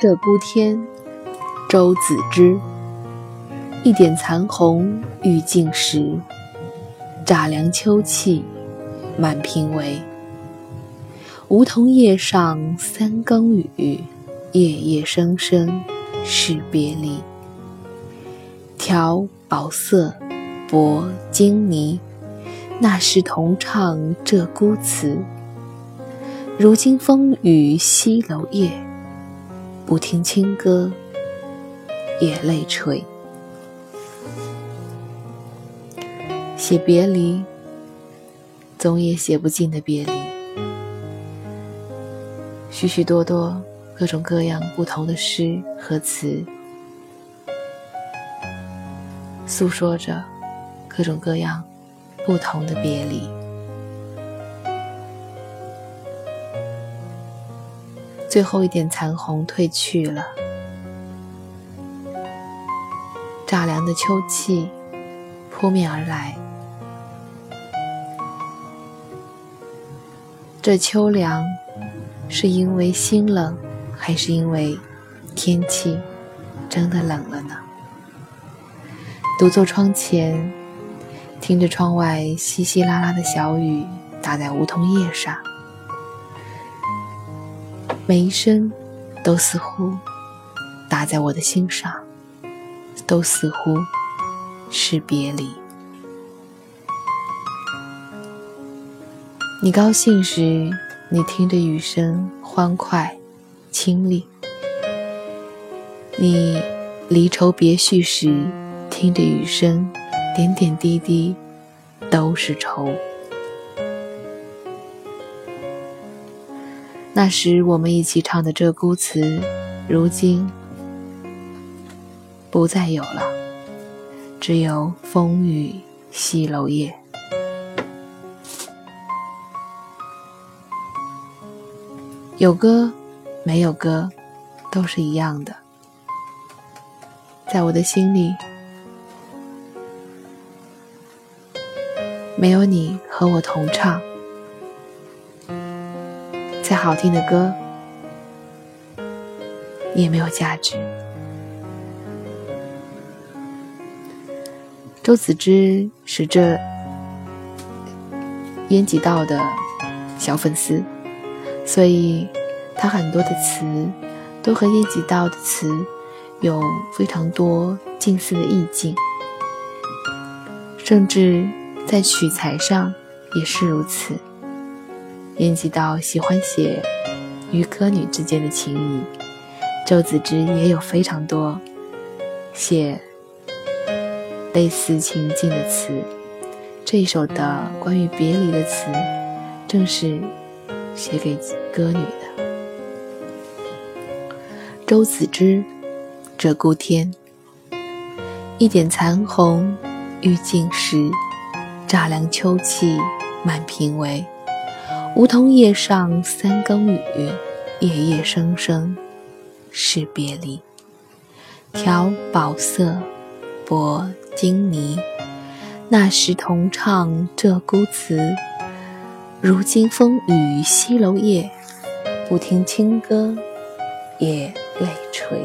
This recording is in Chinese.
鹧鸪天，周子之。一点残红欲尽时，乍凉秋气满庭围。梧桐叶上三更雨，夜夜声声是别离。调宝瑟，泊金泥，那时同唱鹧鸪词。如今风雨西楼夜，不听清歌也泪垂。写别离，总也写不尽的别离。许许多多、各种各样不同的诗和词，诉说着各种各样不同的别离。最后一点残红褪去了，乍凉的秋气扑面而来。这秋凉，是因为心冷，还是因为天气真的冷了呢？独坐窗前，听着窗外稀稀拉拉的小雨打在梧桐叶上，每一声都似乎打在我的心上，都似乎是别离。你高兴时，你听着雨声欢快、清丽；你离愁别绪时，听着雨声点点滴滴都是愁。那时我们一起唱的鹧鸪词，如今不再有了，只有风雨西楼夜。有歌，没有歌，都是一样的。在我的心里，没有你和我同唱，再好听的歌也没有价值。周子之是这烟几道的小粉丝。所以，他很多的词都和烟几道的词有非常多近似的意境，甚至在取材上也是如此。叶几道喜欢写与歌女之间的情谊，周子之也有非常多写类似情境的词。这一首的关于别离的词，正是。写给歌女的。周子之，鹧鸪天。一点残红欲尽时，乍凉秋气满庭围。梧桐叶上三更雨，夜夜声声是别离。调宝瑟，泊金泥，那时同唱鹧鸪词。如今风雨西楼夜，不听清歌也泪垂。